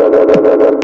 ¡Vamos, vamos!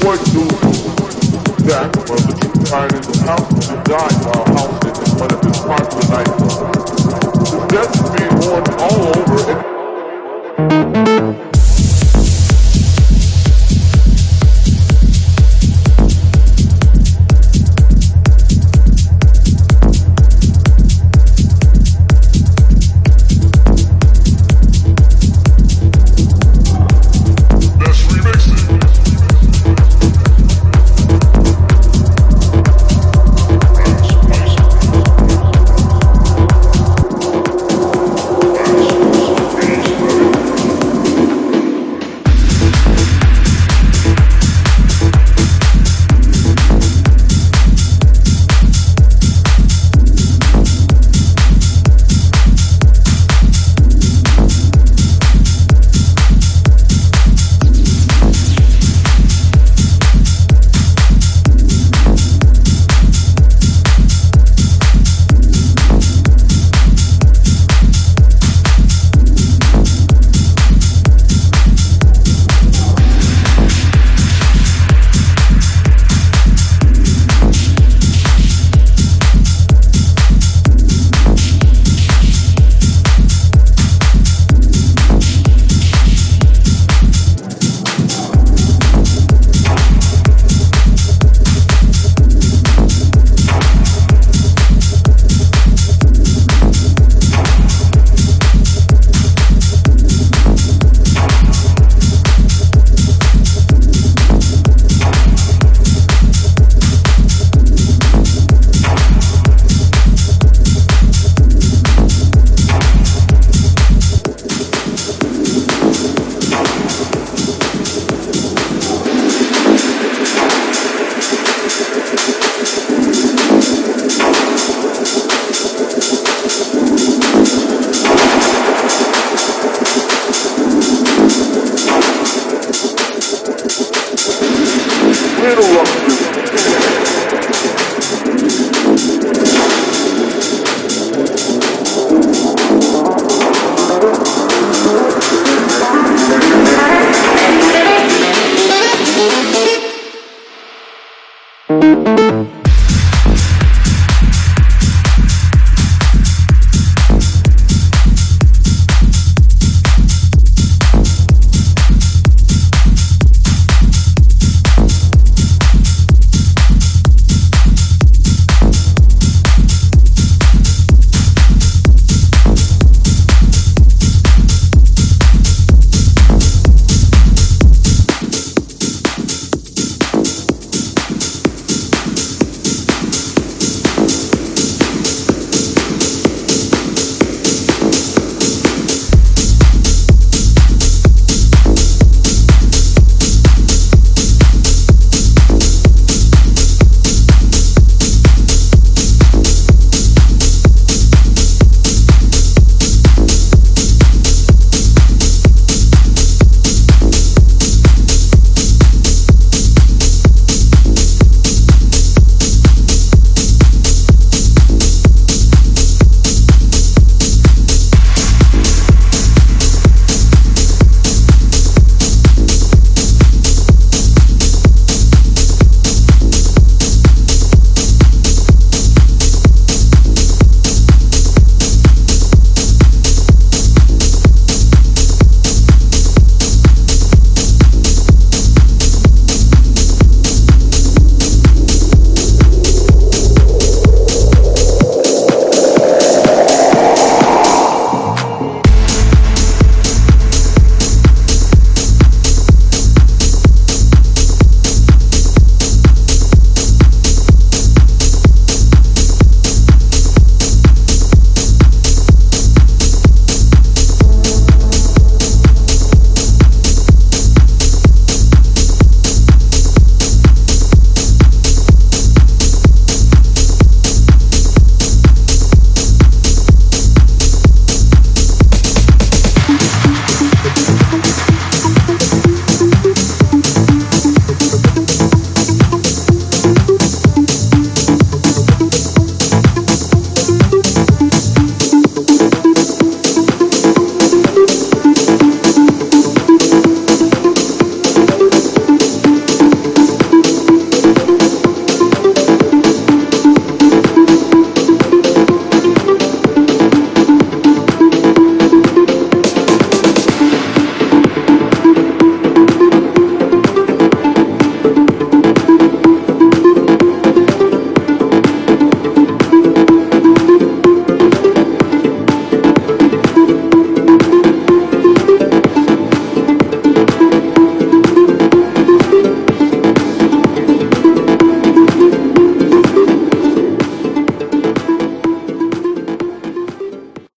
avoid doing that, but the truth is the house that died by house one of its parts being all over.